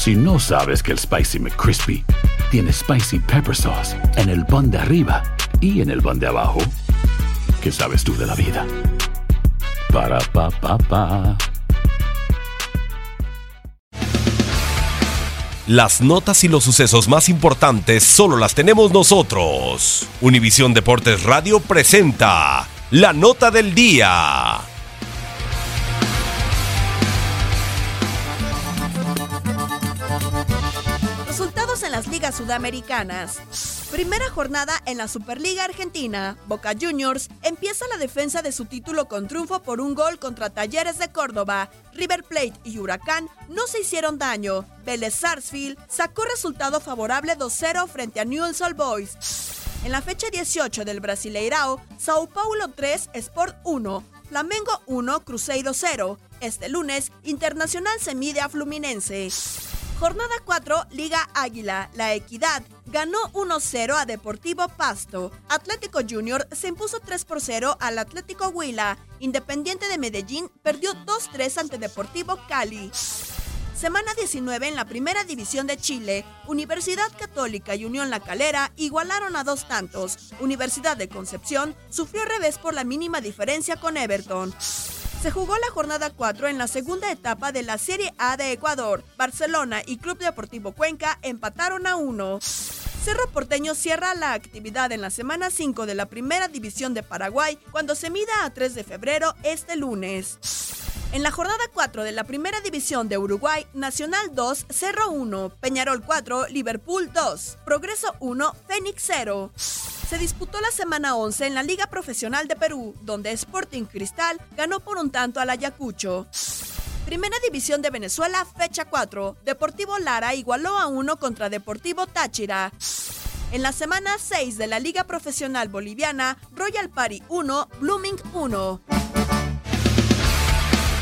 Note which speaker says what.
Speaker 1: Si no sabes que el Spicy McCrispy tiene Spicy Pepper Sauce en el pan de arriba y en el pan de abajo, ¿qué sabes tú de la vida? Para, pa, pa, pa.
Speaker 2: Las notas y los sucesos más importantes solo las tenemos nosotros. Univisión Deportes Radio presenta la nota del día.
Speaker 3: En las ligas sudamericanas. Primera jornada en la Superliga Argentina. Boca Juniors empieza la defensa de su título con triunfo por un gol contra Talleres de Córdoba. River Plate y Huracán no se hicieron daño. Vélez Sarsfield sacó resultado favorable 2-0 frente a Newell's Old Boys. En la fecha 18 del Brasileirao, Sao Paulo 3, Sport 1, Flamengo 1, Cruzeiro 0. Este lunes, Internacional se mide a Fluminense. Jornada 4, Liga Águila. La Equidad ganó 1-0 a Deportivo Pasto. Atlético Junior se impuso 3 por 0 al Atlético Huila. Independiente de Medellín perdió 2-3 ante Deportivo Cali. Semana 19 en la Primera División de Chile. Universidad Católica y Unión La Calera igualaron a dos tantos. Universidad de Concepción sufrió revés por la mínima diferencia con Everton. Se jugó la jornada 4 en la segunda etapa de la Serie A de Ecuador. Barcelona y Club Deportivo Cuenca empataron a 1. Cerro Porteño cierra la actividad en la semana 5 de la Primera División de Paraguay cuando se mida a 3 de febrero este lunes. En la jornada 4 de la Primera División de Uruguay, Nacional 2, Cerro 1, Peñarol 4, Liverpool 2, Progreso 1, Fénix 0. Se disputó la semana 11 en la Liga Profesional de Perú, donde Sporting Cristal ganó por un tanto al Ayacucho. Primera División de Venezuela, fecha 4. Deportivo Lara igualó a 1 contra Deportivo Táchira. En la semana 6 de la Liga Profesional Boliviana, Royal Party 1, Blooming 1.